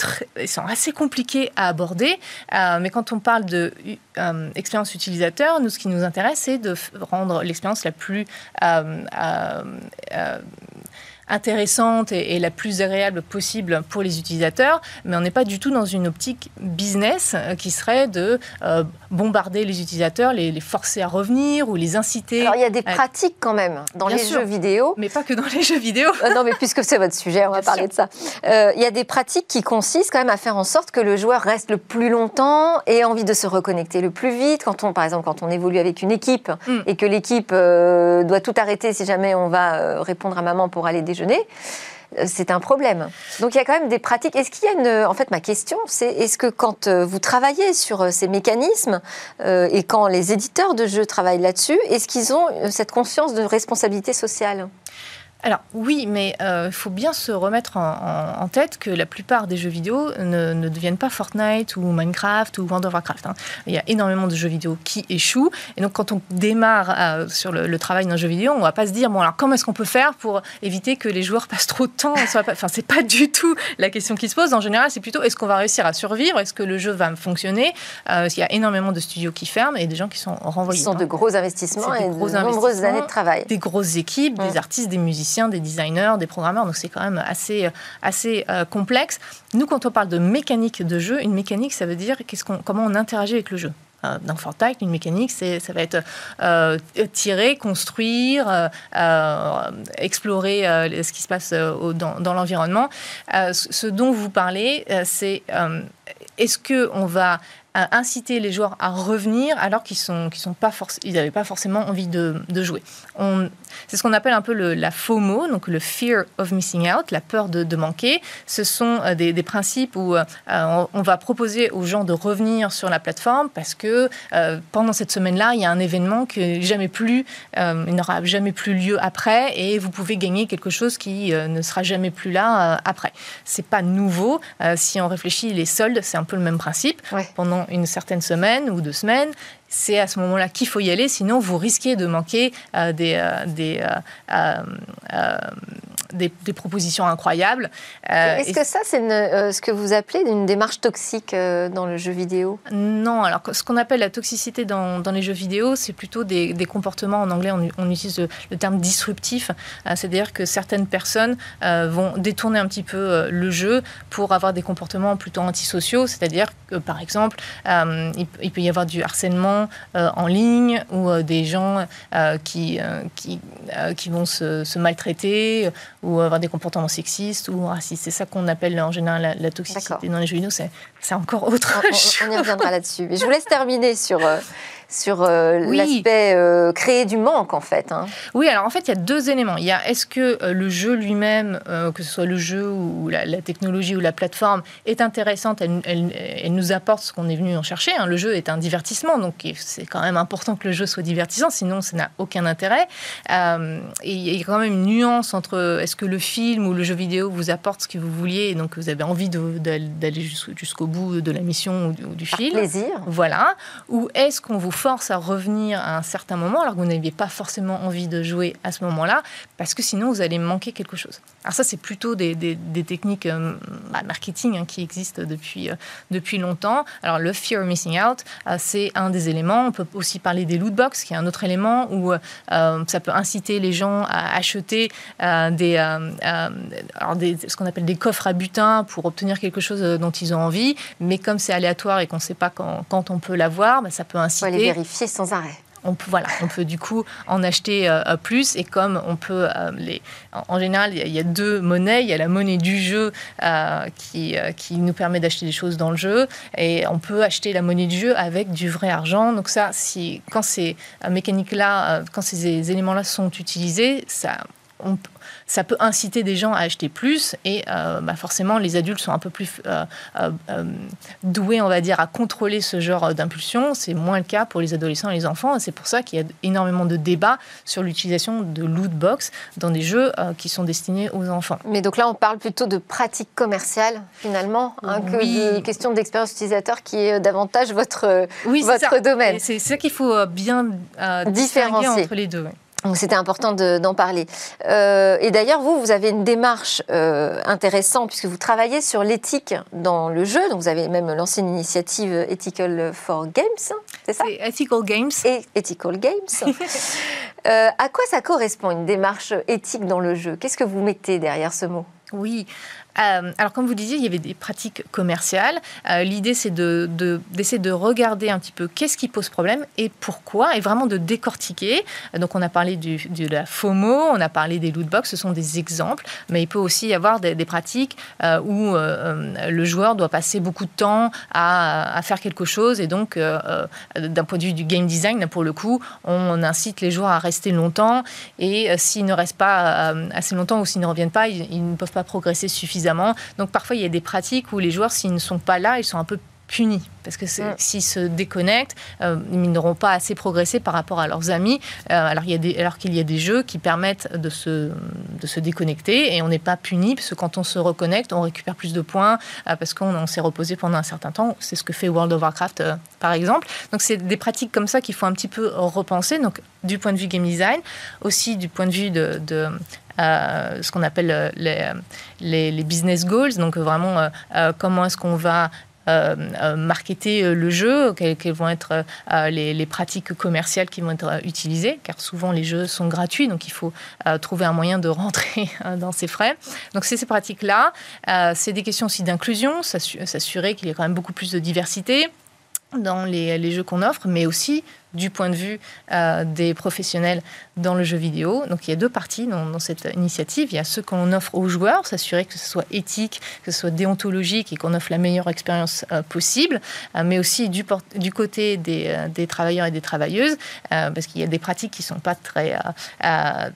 D: sont assez compliqués à aborder, euh, mais quand on parle de euh, utilisateur, nous ce qui nous intéresse c'est de rendre l'expérience la plus euh, intéressante et, la plus agréable possible pour les utilisateurs, mais on n'est pas du tout dans une optique business euh, qui serait de euh, bombarder les utilisateurs, les, forcer à revenir ou les inciter.
A: Alors il y a des pratiques quand même dans les jeux vidéo.
D: Mais pas que dans les jeux vidéo.
A: Euh, non, mais puisque c'est votre sujet, on va parler de ça. il y a des pratiques qui consistent quand même à faire en sorte que le joueur reste le plus longtemps et ait envie de se reconnecter le plus vite. Quand on, par exemple, quand on évolue avec une équipe hmm. et que l'équipe doit tout arrêter si jamais on va répondre à maman pour aller déjeuner euh, c'est un problème. Donc il y a quand même des pratiques. Est-ce qu'il y a une... En fait, ma question, c'est est-ce que quand euh, vous travaillez sur euh, ces mécanismes et quand les éditeurs de jeux travaillent là-dessus, est-ce qu'ils ont cette conscience de responsabilité sociale?
D: Alors oui, mais il euh, faut bien se remettre en, tête que la plupart des jeux vidéo ne, deviennent pas Fortnite ou Minecraft ou World of Warcraft. Hein. Il y a énormément de jeux vidéo qui échouent. Et donc quand on démarre euh, sur le, travail d'un jeu vidéo, on ne va pas se dire, bon alors comment est-ce qu'on peut faire pour éviter que les joueurs passent trop de temps Enfin, c'est pas du tout la question qui se pose. En général, c'est plutôt, est-ce qu'on va réussir à survivre? Est-ce que le jeu va fonctionner? Euh, Il y a énormément de studios qui ferment et des gens qui sont renvoyés.
A: Ce sont de gros investissements et de nombreuses années de travail.
D: Des grosses équipes, des mmh. artistes, des musiciens des designers, des programmeurs, donc c'est quand même assez, assez euh, complexe. Nous, quand on parle de mécanique de jeu, une mécanique, ça veut dire qu'est-ce qu'on, comment on interagit avec le jeu euh, dans Fortnite, une mécanique, c'est, ça va être euh, tirer, construire, explorer ce qui se passe dans, dans, l'environnement. ce dont vous parlez, c'est est-ce que on va inciter les joueurs à revenir alors qu'ils sont, sont pas ils n'avaient pas forcément envie de, de jouer. C'est ce qu'on appelle un peu le, la FOMO, donc le fear of missing out, la peur de, de manquer. Ce sont euh, des, des principes où euh, on, va proposer aux gens de revenir sur la plateforme parce que euh, pendant cette semaine-là, il y a un événement qui jamais plus, il n'aura jamais plus lieu après et vous pouvez gagner quelque chose qui ne sera jamais plus là après. C'est pas nouveau. si on réfléchit, les soldes, c'est un peu le même principe. Pendant une certaine semaine ou deux semaines, c'est à ce moment-là qu'il faut y aller, sinon vous risquez de manquer euh, des, euh, des, euh, des, propositions incroyables.
A: Est-ce que ça, c'est ce que vous appelez une démarche toxique dans le jeu vidéo?
D: Non, alors ce qu'on appelle la toxicité dans, dans les jeux vidéo, c'est plutôt des, comportements, en anglais on, utilise le, terme disruptif, c'est-à-dire que certaines personnes vont détourner un petit peu le jeu pour avoir des comportements plutôt antisociaux, c'est-à-dire que par exemple, il peut y avoir du harcèlement euh, en ligne ou euh, des gens euh, qui, qui, qui vont se, maltraiter ou avoir des comportements sexistes ou racistes. C'est ça qu'on appelle en général la, toxicité dans les jeux vidéo. C'est encore autre chose.
A: On, y reviendra là-dessus. Mais je vous laisse terminer sur sur euh, l'aspect euh, créer du manque en fait. Hein.
D: Oui, alors en fait il y a deux éléments. Il y a est-ce que euh, le jeu lui-même, que ce soit le jeu ou la, technologie ou la plateforme, est intéressante, elle, nous apporte ce qu'on est venu en chercher. Hein. Le jeu est un divertissement, donc c'est quand même important que le jeu soit divertissant, sinon ça n'a aucun intérêt. et il y a quand même une nuance entre est-ce que le film ou le jeu vidéo vous apporte ce que vous vouliez, et donc vous avez envie d'aller jusqu'au bout de la mission ou du, du film.
A: plaisir.
D: Voilà. Ou est-ce qu'on vous force à revenir à un certain moment alors que vous n'aviez pas forcément envie de jouer à ce moment-là, parce que sinon vous allez manquer quelque chose. Alors ça, c'est plutôt des, techniques euh, bah, marketing hein, qui existent depuis, euh, depuis longtemps. Alors le fear of missing out, euh, c'est un des éléments. On peut aussi parler des loot box, qui est un autre élément où ça peut inciter les gens à acheter des, alors ce qu'on appelle des coffres à butin pour obtenir quelque chose dont ils ont envie. Mais comme c'est aléatoire et qu'on ne sait pas quand, quand on peut l'avoir, bah, ça peut inciter
A: vérifier sans arrêt.
D: On peut, voilà, on peut du coup en acheter euh, plus et comme on peut euh, les, en, général il y, a deux monnaies, il y a la monnaie du jeu euh, qui, qui nous permet d'acheter des choses dans le jeu et on peut acheter la monnaie du jeu avec du vrai argent. Donc ça, si quand ces mécaniques là, quand ces éléments là sont utilisés, ça ça peut inciter des gens à acheter plus et bah, forcément les adultes sont un peu plus doués, on va dire, à contrôler ce genre d'impulsion. C'est moins le cas pour les adolescents et les enfants. C'est pour ça qu'il y a énormément de débats sur l'utilisation de loot box dans des jeux qui sont destinés aux enfants.
A: Mais donc là, on parle plutôt de pratiques commerciales finalement, hein, que de questions d'expérience utilisateur qui est davantage votre, votre domaine.
D: C'est ça qu'il faut euh, bien euh, différencier entre les deux.
A: Donc c'était important d'en parler. Euh, et d'ailleurs, vous, vous avez une démarche intéressante puisque vous travaillez sur l'éthique dans le jeu. Donc vous avez même lancé une initiative Ethical for Games, c'est ça?
D: Ethical Games.
A: Et Ethical Games. à quoi ça correspond une démarche éthique dans le jeu? Qu'est-ce que vous mettez derrière ce mot?
D: Oui, euh, alors, comme vous disiez, il y avait des pratiques commerciales. Euh, l'idée, c'est d'essayer de, regarder un petit peu qu'est-ce qui pose problème et pourquoi, et vraiment de décortiquer. Donc, on a parlé du, de la FOMO, on a parlé des lootbox, ce sont des exemples, mais il peut aussi y avoir des, pratiques euh, où le joueur doit passer beaucoup de temps à, faire quelque chose, et donc, d'un point de vue du game design, pour le coup, on incite les joueurs à rester longtemps, et s'ils ne restent pas assez longtemps ou s'ils ne reviennent pas, ils ne peuvent pas progresser suffisamment donc parfois, il y a des pratiques où les joueurs, s'ils ne sont pas là, ils sont un peu punis. Parce que mm. s'ils se déconnectent, euh, ils n'auront pas assez progressé par rapport à leurs amis. Euh, alors, alors qu'il y a des jeux qui permettent de se, de se déconnecter et on n'est pas puni, parce que quand on se reconnecte, on récupère plus de points euh, parce qu'on s'est reposé pendant un certain temps. C'est ce que fait World of Warcraft, par exemple. Donc, c'est des pratiques comme ça qu'il faut un petit peu repenser. Donc, du point de vue game design, aussi du point de vue de, de ce qu'on appelle les, les, business goals, donc vraiment comment est-ce qu'on va euh, euh, marketer euh, le jeu, quelles, vont être les, pratiques commerciales qui vont être utilisées, car souvent les jeux sont gratuits, donc il faut trouver un moyen de rentrer dans ces frais. Donc c'est ces pratiques-là. c'est des questions aussi d'inclusion, s'assurer qu'il y a quand même beaucoup plus de diversité dans les jeux qu'on offre, mais aussi du point de vue euh, des professionnels dans le jeu vidéo. Donc il y a deux parties dans, cette initiative. Il y a ceux qu'on offre aux joueurs, s'assurer que ce soit éthique, que ce soit déontologique et qu'on offre la meilleure expérience euh, possible, euh, mais aussi du, côté des, travailleurs et des travailleuses, parce qu'il y a des pratiques qui ne sont pas très,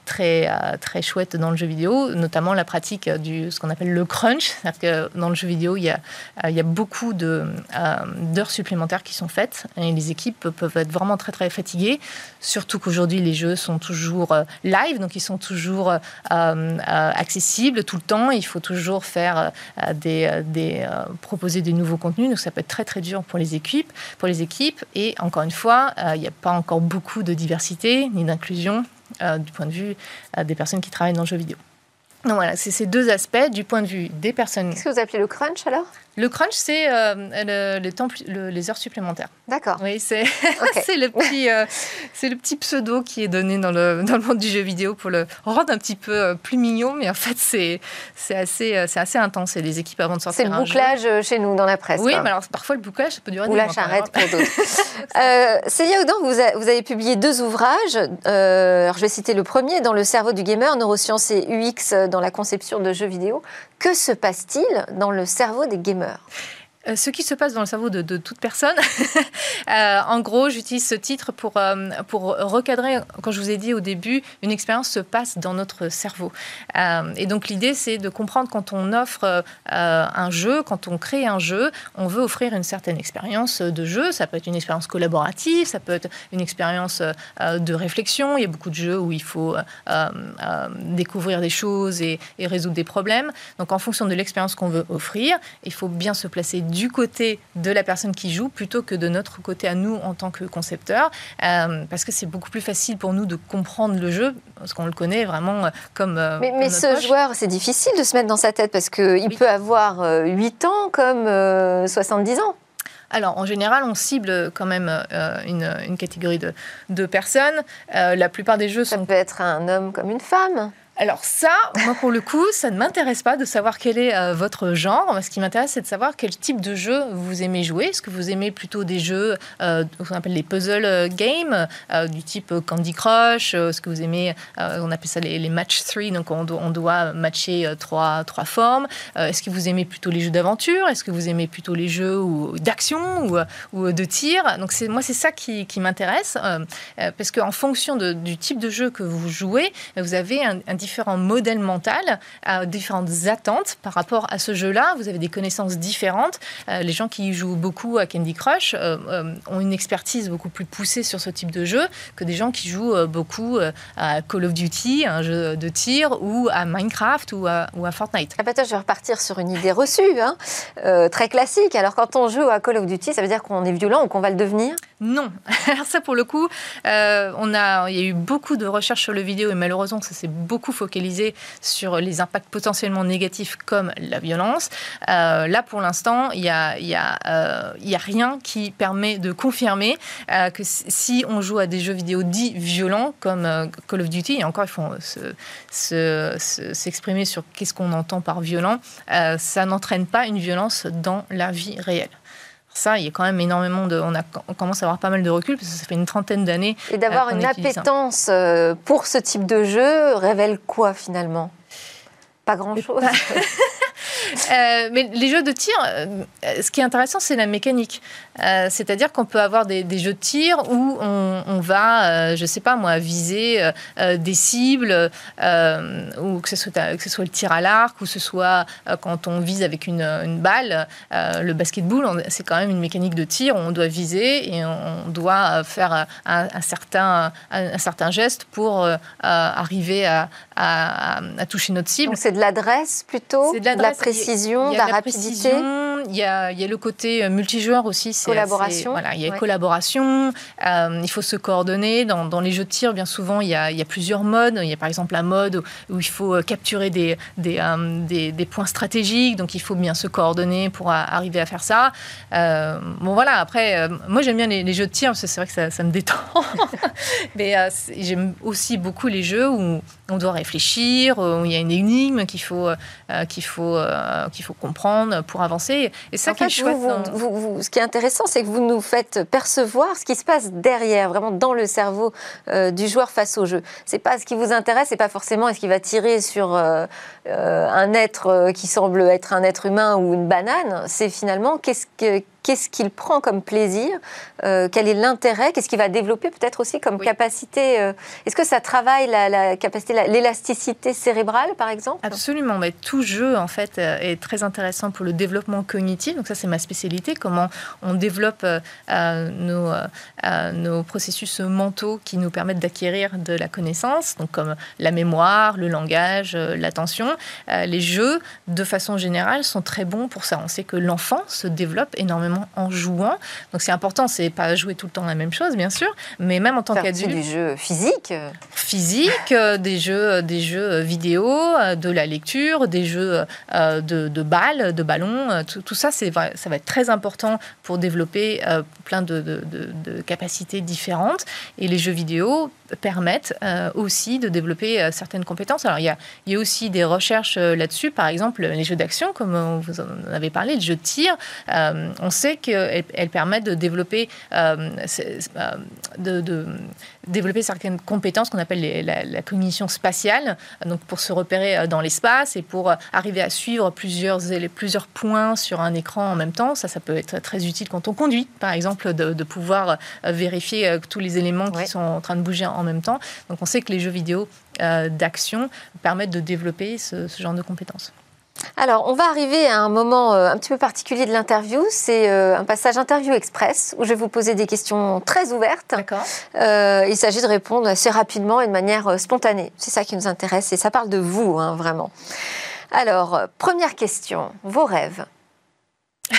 D: très, très chouettes dans le jeu vidéo, notamment la pratique du ce qu'on appelle le crunch. C'est-à-dire que dans le jeu vidéo, il y a, il y a beaucoup d'heures supplémentaires qui sont faites et les équipes peuvent être vraiment très très fatigué. Surtout qu'aujourd'hui les jeux sont toujours euh, live, donc ils sont toujours euh, euh, accessibles tout le temps. Il faut toujours faire des, des proposer des nouveaux contenus, donc ça peut être très très dur pour les équipes, pour les équipes. Et encore une fois, il n'y a pas encore beaucoup de diversité ni d'inclusion du point de vue des personnes qui travaillent dans le jeu vidéo. Donc voilà, c'est ces deux aspects du point de vue des personnes.
A: Qu'est-ce que vous appelez le crunch alors?
D: Le crunch, c'est euh, le, temps, les heures supplémentaires.
A: D'accord.
D: Oui, c'est le, petit, euh, c'est le petit pseudo qui est donné dans le, dans le monde du jeu vidéo pour le rendre un petit peu euh, plus mignon, mais en fait, c'est assez, intense. Et les équipes avant de sortir.
A: C'est le bouclage chez nous, dans la presse.
D: Oui, mais alors parfois, le bouclage, ça peut durer
A: Ou la charrette pour d'autres. Célia Audin, vous, vous, avez publié deux ouvrages. alors, je vais citer le premier, Dans le cerveau du gamer, neurosciences et UX dans la conception de jeux vidéo. Que se passe-t-il dans le cerveau des gamers?
D: demeure euh, ce qui se passe dans le cerveau de, toute personne. Euh, en gros, j'utilise ce titre pour, euh, pour recadrer, quand je vous ai dit au début, une expérience se passe dans notre cerveau. et donc l'idée, c'est de comprendre quand on offre un jeu, quand on crée un jeu, on veut offrir une certaine expérience de jeu. Ça peut être une expérience collaborative, ça peut être une expérience de réflexion. Il y a beaucoup de jeux où il faut découvrir des choses et, et résoudre des problèmes. Donc en fonction de l'expérience qu'on veut offrir, il faut bien se placer du côté de la personne qui joue plutôt que de notre côté à nous en tant que concepteur, euh, parce que c'est beaucoup plus facile pour nous de comprendre le jeu, parce qu'on le connaît vraiment euh, comme... Euh,
A: mais, ce joueur, c'est difficile de se mettre dans sa tête, parce qu'il peut avoir 8 ans comme 70 ans.
D: Alors, en général, on cible quand même une, catégorie de, de personnes. la plupart des jeux
A: Ça peut être un homme comme une femme.
D: Alors ça, moi pour le coup, ça ne m'intéresse pas de savoir quel est euh, votre genre. Ce qui m'intéresse, c'est de savoir quel type de jeu vous aimez jouer. Est-ce que vous aimez plutôt des jeux euh, qu'on appelle les puzzle euh, games, du type Candy Crush Est-ce que vous aimez, on appelle ça les, match 3, donc on, doit matcher trois, trois formes. Est-ce que vous aimez plutôt les jeux d'aventure? Est-ce que vous aimez plutôt les jeux d'action ou, ou, de tir? Donc moi, c'est ça qui, m'intéresse, parce qu'en fonction du type de jeu que vous jouez, vous avez un, un différents modèles mentaux, différentes attentes par rapport à ce jeu-là. Vous avez des connaissances différentes. les gens qui jouent beaucoup à Candy Crush ont une expertise beaucoup plus poussée sur ce type de jeu que des gens qui jouent beaucoup à Call of Duty, un jeu de tir, ou à Minecraft ou à, à Fortnite.
A: Ah, peut-être je vais repartir sur une idée reçue, hein, très classique. Alors quand on joue à Call of Duty, ça veut dire qu'on est violent ou qu'on va le devenir?
D: Non. Ça, pour le coup, euh, on a, il y a eu beaucoup de recherches sur le vidéo et malheureusement, ça s'est beaucoup focalisé sur les impacts potentiellement négatifs comme la violence. Euh, là, pour l'instant, il n'y a, euh, a rien qui permet de confirmer que si on joue à des jeux vidéo dits violents comme Call of Duty, et encore, il faut s'exprimer sur qu'est-ce qu'on entend par violent, ça n'entraîne pas une violence dans la vie réelle. Ça, il y a quand même énormément de. On, a, on commence à avoir pas mal de recul parce que ça fait une trentaine d'années.
A: Et d'avoir une appétence euh, pour ce type de jeu révèle quoi finalement? Pas grand-chose.
D: Euh, mais les jeux de tir, euh, ce qui est intéressant, c'est la mécanique. Euh, c'est-à-dire qu'on peut avoir des, jeux de tir où on, va, je ne sais pas moi, viser des cibles, ou que ce, soit, que ce soit le tir à l'arc, ou que ce soit quand on vise avec une, balle. le basketball, c'est quand même une mécanique de tir où on doit viser et on doit faire un, certain, un, certain geste pour arriver à, toucher notre cible.
A: c'est de l'adresse plutôt, de, la précision, de la, rapidité.
D: Il y, a, il y a le côté multijoueur aussi
A: collaboration.
D: voilà, il y a collaboration. Euh, il faut se coordonner. Dans, dans, les jeux de tir, bien souvent, il y, a, plusieurs modes. Il y a par exemple un mode où il faut euh, capturer des, des, euh, des, des points stratégiques. Donc il faut bien se coordonner pour arriver à faire ça. bon voilà. Après, moi j'aime bien les, jeux de tir parce que c'est vrai que ça, ça me détend. Mais j'aime aussi beaucoup les jeux où on doit réfléchir, où il y a une énigme qu'il faut qu'il faut qu'il faut comprendre pour avancer.
A: Et ça qui est chouette. vous, ce qui est intéressant c'est que vous nous faites percevoir ce qui se passe derrière, vraiment dans le cerveau euh, du joueur face au jeu. C'est pas ce qui vous intéresse, c'est pas forcément ce qui va tirer sur euh, euh, un être qui semble être un être humain ou une banane. C'est finalement qu'est-ce que qu'est-ce qu'il prend comme plaisir, euh, quel est l'intérêt, qu'est-ce qu'il va développer peut-être aussi comme capacité. Euh, est-ce que ça travaille la, capacité, l'élasticité cérébrale par exemple?
D: Absolument, mais tout jeu en fait euh, est très intéressant pour le développement cognitif. Donc ça c'est ma spécialité, comment on développe nos, nos processus mentaux qui nous permettent d'acquérir de la connaissance, donc comme la mémoire, le langage, l'attention. les jeux, de façon générale, sont très bons pour ça. On sait que l'enfant se développe énormément en jouant. Donc c'est important, c'est pas jouer tout le temps la même chose, bien sûr, mais même en tant qu'adulte.
A: du jeu physique.
D: Physique, euh, des jeux, des jeux vidéo, euh, de la lecture, des jeux euh, de, de balles, de ballons. Tout, ça, c'est ça va être très important pour développer plein de, de, capacités différentes. Et les jeux vidéo permettent aussi de développer certaines compétences. Alors il y a, il y a aussi des recherches là-dessus, par exemple les jeux d'action, comme vous en avez parlé, les jeux de tir. on sait qu'elles permettent de développer, euh, euh, de, développer certaines compétences qu'on appelle la, cognition spatiale, donc pour se repérer euh, dans l'espace et pour arriver à suivre plusieurs, plusieurs points sur un écran en même temps. Ça, ça peut être très utile quand on conduit, par exemple, de, pouvoir vérifier tous les éléments qui sont en train de bouger en même temps. Donc on sait que les jeux vidéo d'action permettent de développer ce genre de compétences.
A: Alors, on va arriver à un moment euh, un petit peu particulier de l'interview. C'est euh, un passage interview express où je vais vous poser des questions très ouvertes.
D: D'accord.
A: Euh, il s'agit de répondre assez rapidement et de manière spontanée. C'est ça qui nous intéresse et ça parle de vous, hein, vraiment. Alors, première question, vos rêves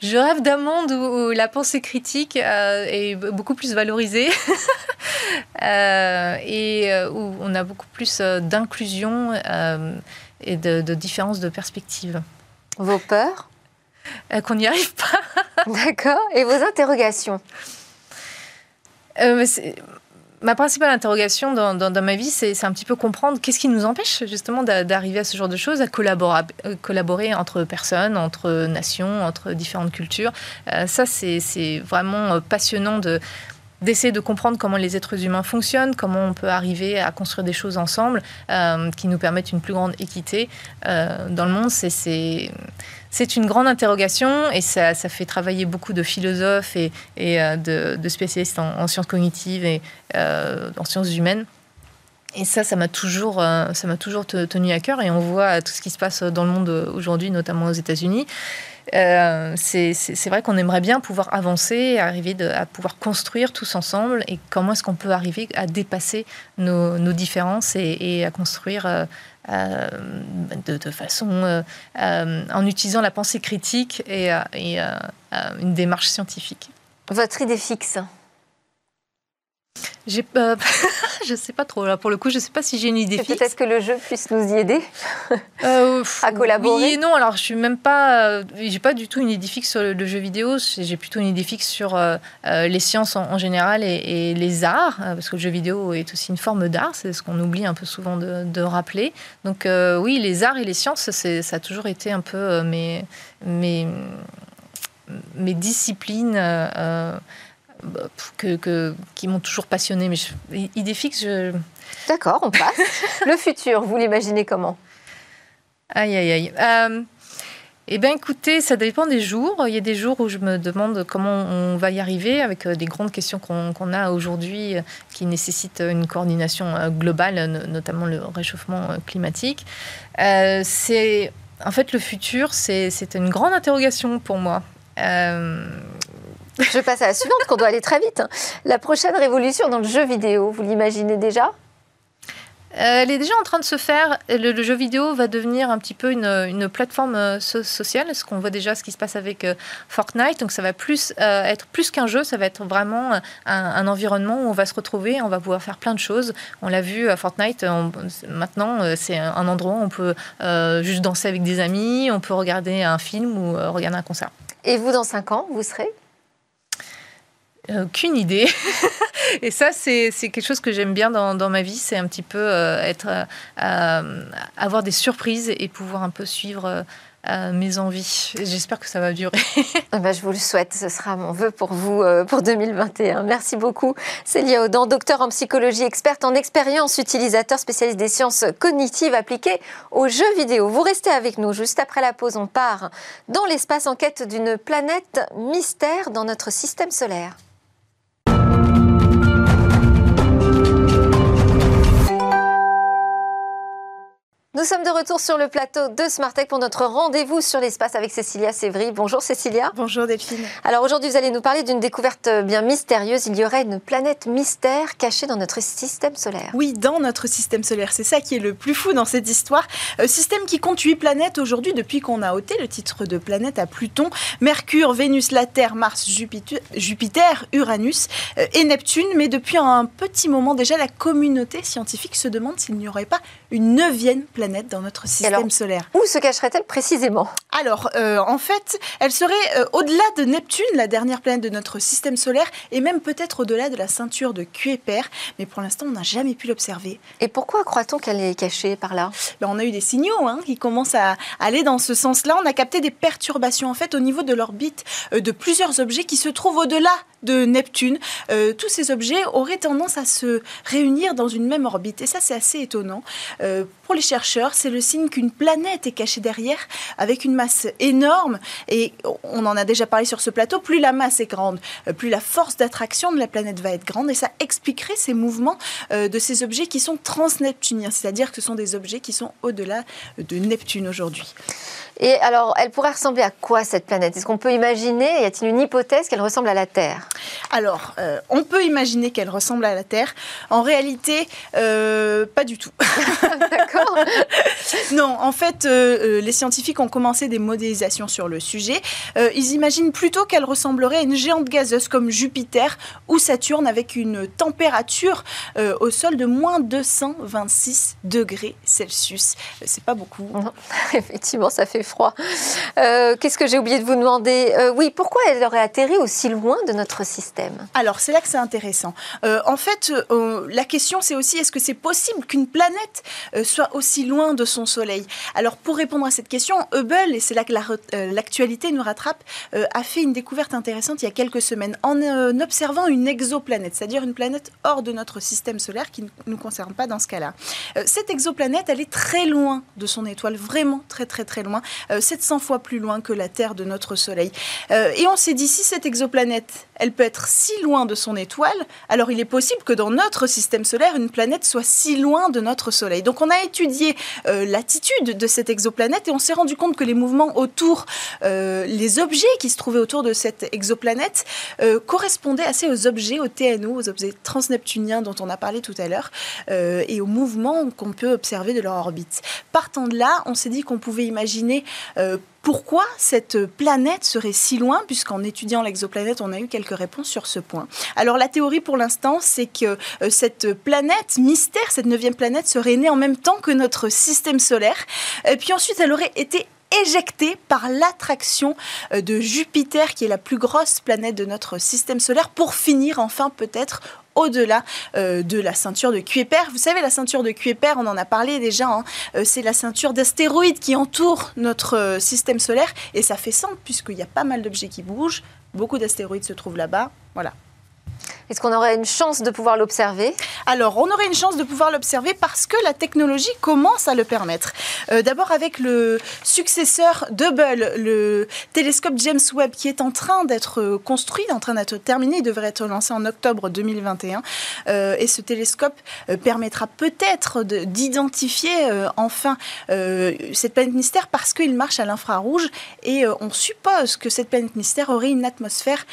D: Je rêve d'un monde où, la pensée critique est beaucoup plus valorisée et où on a beaucoup plus d'inclusion et de, de différence de perspective.
A: Vos peurs
D: euh, Qu'on n'y arrive pas.
A: D'accord. Et vos interrogations
D: euh, Ma principale interrogation dans, dans, ma vie, c'est un petit peu comprendre qu'est-ce qui nous empêche justement d'arriver à ce genre de choses, à collaborer, euh, collaborer entre personnes, entre nations, entre différentes cultures. ça, c'est vraiment passionnant de, d'essayer de comprendre comment les êtres humains fonctionnent, comment on peut arriver à construire des choses ensemble euh, qui nous permettent une plus grande équité euh, dans le monde. C'est c'est une grande interrogation et ça, ça, fait travailler beaucoup de philosophes et, et euh, de, spécialistes en, sciences cognitives et en sciences humaines. et ça, ça m'a toujours, ça m'a toujours tenu à cœur. Et on voit tout ce qui se passe dans le monde aujourd'hui, notamment aux États-Unis. Euh, c'est vrai qu'on aimerait bien pouvoir avancer, arriver à pouvoir construire tous ensemble et comment est-ce qu'on peut arriver à dépasser nos, différences et, à construire euh, euh, de, façon en utilisant la pensée critique et une démarche scientifique.
A: Votre idée fixe
D: j'ai, euh, je sais pas trop là. Pour le coup, je sais pas si j'ai une idée fixe.
A: Peut-être que le jeu puisse nous y aider euh, à collaborer.
D: Oui et non. Alors, je suis même pas. Euh, j'ai pas du tout une idée fixe sur le, jeu vidéo. J'ai plutôt une idée fixe sur euh, les sciences en, général et, les arts, parce que le jeu vidéo est aussi une forme d'art. C'est ce qu'on oublie un peu souvent de, rappeler. Donc, oui, les arts et les sciences, ça a toujours été un peu mes mes, mes disciplines que, qui m'ont toujours passionné. Mais je, idée fixe, je...
A: D'accord, on passe. le futur, vous l'imaginez comment?
D: Aïe, aïe, aïe. Euh, eh bien, écoutez, ça dépend des jours. Il y a des jours où je me demande comment on va y arriver avec euh, des grandes questions qu'on a aujourd'hui euh, qui nécessitent une coordination globale, notamment le réchauffement climatique. c'est en fait le futur, c'est une grande interrogation pour moi.
A: Je passe à la suivante, qu'on doit aller très vite. La prochaine révolution dans le jeu vidéo, vous l'imaginez déjà?
D: Elle est déjà en train de se faire. Le, jeu vidéo va devenir un petit peu une, plateforme euh, sociale. Ce qu'on voit déjà, ce qui se passe avec euh, Fortnite. Donc, ça va plus euh, être plus qu'un jeu. Ça va être vraiment un, environnement où on va se retrouver. On va pouvoir faire plein de choses. On l'a vu à Fortnite. maintenant, c'est un endroit où on peut juste danser avec des amis. On peut regarder un film ou regarder un concert.
A: Et vous, dans 5 ans, vous serez?
D: Aucune idée. et ça, c'est quelque chose que j'aime bien dans, dans, ma vie, c'est un petit peu euh, être, euh, avoir des surprises et pouvoir un peu suivre euh, mes envies. J'espère que ça va durer.
A: Ah bah, je vous le souhaite, ce sera mon vœu pour vous pour 2021. Merci beaucoup, Célia Audan, docteur en psychologie, experte en expérience utilisateur, spécialiste des sciences cognitives appliquées aux jeux vidéo. Vous restez avec nous. Juste après la pause, on part dans l'espace en quête d'une planète mystère dans notre système solaire. Nous sommes de retour sur le plateau de Smartech pour notre rendez-vous sur l'espace avec Cécilia Sévry. Bonjour Cécilia.
E: Bonjour Delphine.
A: Alors aujourd'hui, vous allez nous parler d'une découverte bien mystérieuse. Il y aurait une planète mystère cachée dans notre système solaire.
E: Oui, dans notre système solaire. C'est ça qui est le plus fou dans cette histoire. Euh, système qui compte 8 planètes aujourd'hui depuis qu'on a ôté le titre de planète à Pluton, Mercure, Vénus, la Terre, Mars, Jupiter, Jupiter Uranus euh, et Neptune. Mais depuis un petit moment déjà, la communauté scientifique se demande s'il n'y aurait pas une neuvième planète dans notre système solaire.
A: Où se cacherait-elle précisément
E: Alors, euh, en fait, elle serait euh, au-delà de Neptune, la dernière planète de notre système solaire, et même peut-être au-delà de la ceinture de Kuiper, mais pour l'instant, on n'a jamais pu l'observer.
A: Et pourquoi croit-on qu'elle est cachée par là?
E: Ben, On a eu des signaux hein, qui commencent à aller dans ce sens-là. On a capté des perturbations, en fait, au niveau de l'orbite euh, de plusieurs objets qui se trouvent au-delà de Neptune. tous ces objets auraient tendance à se réunir dans une même orbite, et ça, c'est assez étonnant. Pour les chercheurs, c'est le signe qu'une planète est cachée derrière avec une masse énorme. Et on en a déjà parlé sur ce plateau, plus la masse est grande, euh, plus la force d'attraction de la planète va être grande. Et ça expliquerait ces mouvements euh, de ces objets qui sont transneptuniens, c'est-à-dire que ce sont des objets qui sont au-delà de Neptune aujourd'hui.
A: Et alors, elle pourrait ressembler à quoi cette planète? Est-ce qu'on peut imaginer, y a-t-il une hypothèse qu'elle ressemble à la Terre?
E: Alors, euh, on peut imaginer qu'elle ressemble à la Terre. En réalité, pas du tout.
A: D'accord.
E: non, en fait, euh, euh, les scientifiques ont commencé des modélisations sur le sujet. Euh, ils imaginent plutôt qu'elle ressemblerait à une géante gazeuse comme Jupiter ou Saturne avec une température au sol de moins 226 degrés Celsius. C'est pas beaucoup.
A: effectivement, ça fait froid. Qu'est-ce que j'ai oublié de vous demander Oui, pourquoi elle aurait atterri aussi loin de notre système
E: Alors, c'est là que c'est intéressant. en fait, la question, c'est aussi est-ce que c'est possible qu'une planète soit aussi loin de son Soleil? Alors pour répondre à cette question, Hubble, et c'est là que euh, l'actualité nous rattrape, euh, a fait une découverte intéressante il y a quelques semaines en euh, observant une exoplanète, c'est-à-dire une planète hors de notre système solaire qui ne nous concerne pas dans ce cas-là. cette exoplanète, elle est très loin de son étoile, vraiment très très très loin, 700 fois plus loin que la Terre de notre Soleil. et on s'est dit, si cette exoplanète, elle peut être si loin de son étoile, alors il est possible que dans notre système solaire, une planète soit si loin de notre Soleil. Donc on a étudié euh, l'attitude de cette exoplanète et on s'est rendu compte que les mouvements autour, euh, les objets qui se trouvaient autour de cette exoplanète euh, correspondaient assez aux objets, aux TNO, aux objets transneptuniens dont on a parlé tout à l'heure, et aux mouvements qu'on peut observer de leur orbite. Partant de là, on s'est dit qu'on pouvait imaginer pourquoi cette planète serait si loin, puisqu'en étudiant l'exoplanète, on a eu quelques réponses sur ce point. Alors la théorie pour l'instant, c'est que euh, cette planète mystère, cette neuvième planète, serait née en même temps que notre système solaire, puis ensuite elle aurait été éjectée par l'attraction euh, de Jupiter, qui est la plus grosse planète de notre système solaire, pour finir enfin peut-être au-delà euh, de la ceinture de Kuiper. Vous savez, la ceinture de Kuiper, on en a parlé déjà, hein, euh, c'est la ceinture d'astéroïdes qui entoure notre système solaire. Et ça fait sens, puisqu'il y a pas mal d'objets qui bougent. Beaucoup d'astéroïdes se trouvent là-bas. Voilà.
A: Est-ce qu'on aurait une chance de pouvoir l'observer?
E: Alors, on aurait une chance de pouvoir l'observer parce que la technologie commence à le permettre. Euh, d'abord avec le successeur d'Hubble, le télescope James Webb, qui est en train d'être construit, en train d'être terminé. Il devrait être lancé en octobre 2021. Euh, et ce télescope euh, permettra peut-être d'identifier enfin cette planète mystère parce qu'il marche à l'infrarouge et on suppose que cette planète mystère aurait une atmosphère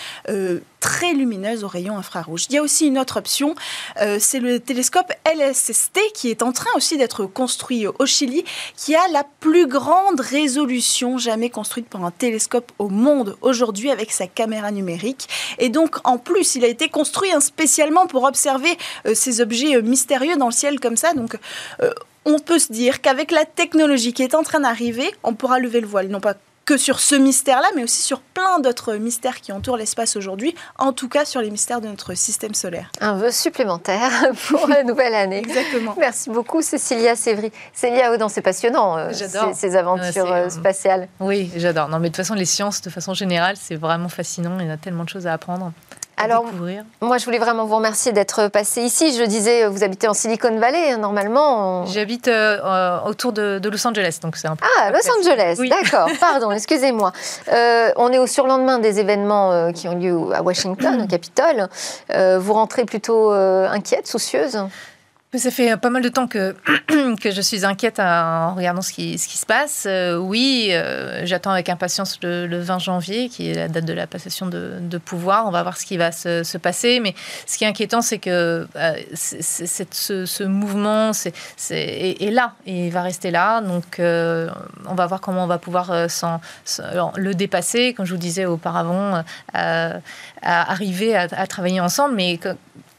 E: très lumineuse au rayon infrarouge. Il y a aussi une autre option, euh, c'est le télescope LSST qui est en train aussi d'être construit au Chili, qui a la plus grande résolution jamais construite pour un télescope au monde aujourd'hui avec sa caméra numérique. Et donc en plus, il a été construit spécialement pour observer euh, ces objets euh, mystérieux dans le ciel comme ça. Donc on peut se dire qu'avec la technologie qui est en train d'arriver, on pourra lever le voile, non pas que sur ce mystère-là, mais aussi sur plein d'autres mystères qui entourent l'espace aujourd'hui, en tout cas sur les mystères de notre système solaire.
A: Un vœu supplémentaire pour la nouvelle année.
E: Exactement.
A: Merci beaucoup Cécilia Sévry. Célia Audan, c'est passionnant euh, ces, aventures euh, spatiales.
D: Oui, j'adore. Non, mais de toute façon, les sciences, de façon générale, c'est vraiment fascinant. Il y a tellement de choses à apprendre.
A: Alors, moi, je voulais vraiment vous remercier d'être passé ici. Je disais, vous habitez en Silicon Valley, hein, normalement.
D: J'habite euh, autour de, Los Angeles, donc c'est un peu.
A: Ah, Los Angeles, d'accord. Pardon, excusez-moi. Euh, on est au surlendemain des événements euh, qui ont lieu à Washington, au Capitole. vous rentrez plutôt inquiète, soucieuse?
D: Ça fait pas mal de temps que, je suis inquiète en regardant ce qui, se passe. Euh, oui, euh, j'attends avec impatience le, 20 janvier, qui est la date de la passation de, pouvoir. On va voir ce qui va se, se, passer. Mais ce qui est inquiétant, c'est que euh, ce, mouvement est, là et va rester là. Donc, on va voir comment on va pouvoir le dépasser, comme je vous disais auparavant, arriver à, à, travailler ensemble. Mais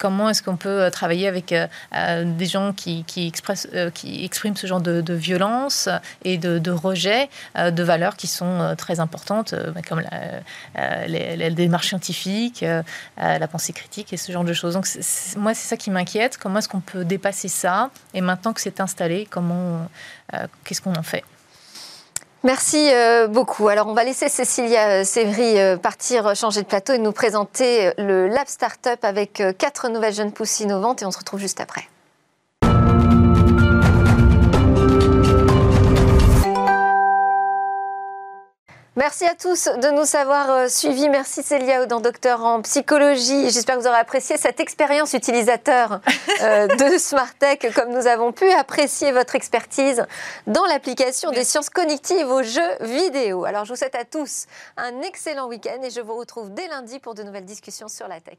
D: comment est-ce qu'on peut euh, travailler avec euh, euh, des gens qui, expriment ce genre de, violence et de, rejet de valeurs qui sont très importantes, bah, comme la, les, démarche scientifique, la pensée critique et ce genre de choses. Donc moi, c'est ça qui m'inquiète. Comment est-ce qu'on peut dépasser ça Et maintenant que c'est installé, comment, qu'est-ce qu'on en fait?
A: Merci euh, beaucoup. Alors, on va laisser Cécilia euh, Sévry euh, partir changer de plateau et nous présenter le Lab Startup avec quatre nouvelles jeunes pousses innovantes et on se retrouve juste après. Merci à tous de nous avoir euh, suivis. Merci Célia Audan, docteur en psychologie. J'espère que vous aurez apprécié cette expérience utilisateur euh, de Smartech, comme nous avons pu apprécier votre expertise dans l'application des sciences cognitives aux jeux vidéo. Alors je vous souhaite à tous un excellent week-end et je vous retrouve dès lundi pour de nouvelles discussions sur la tech.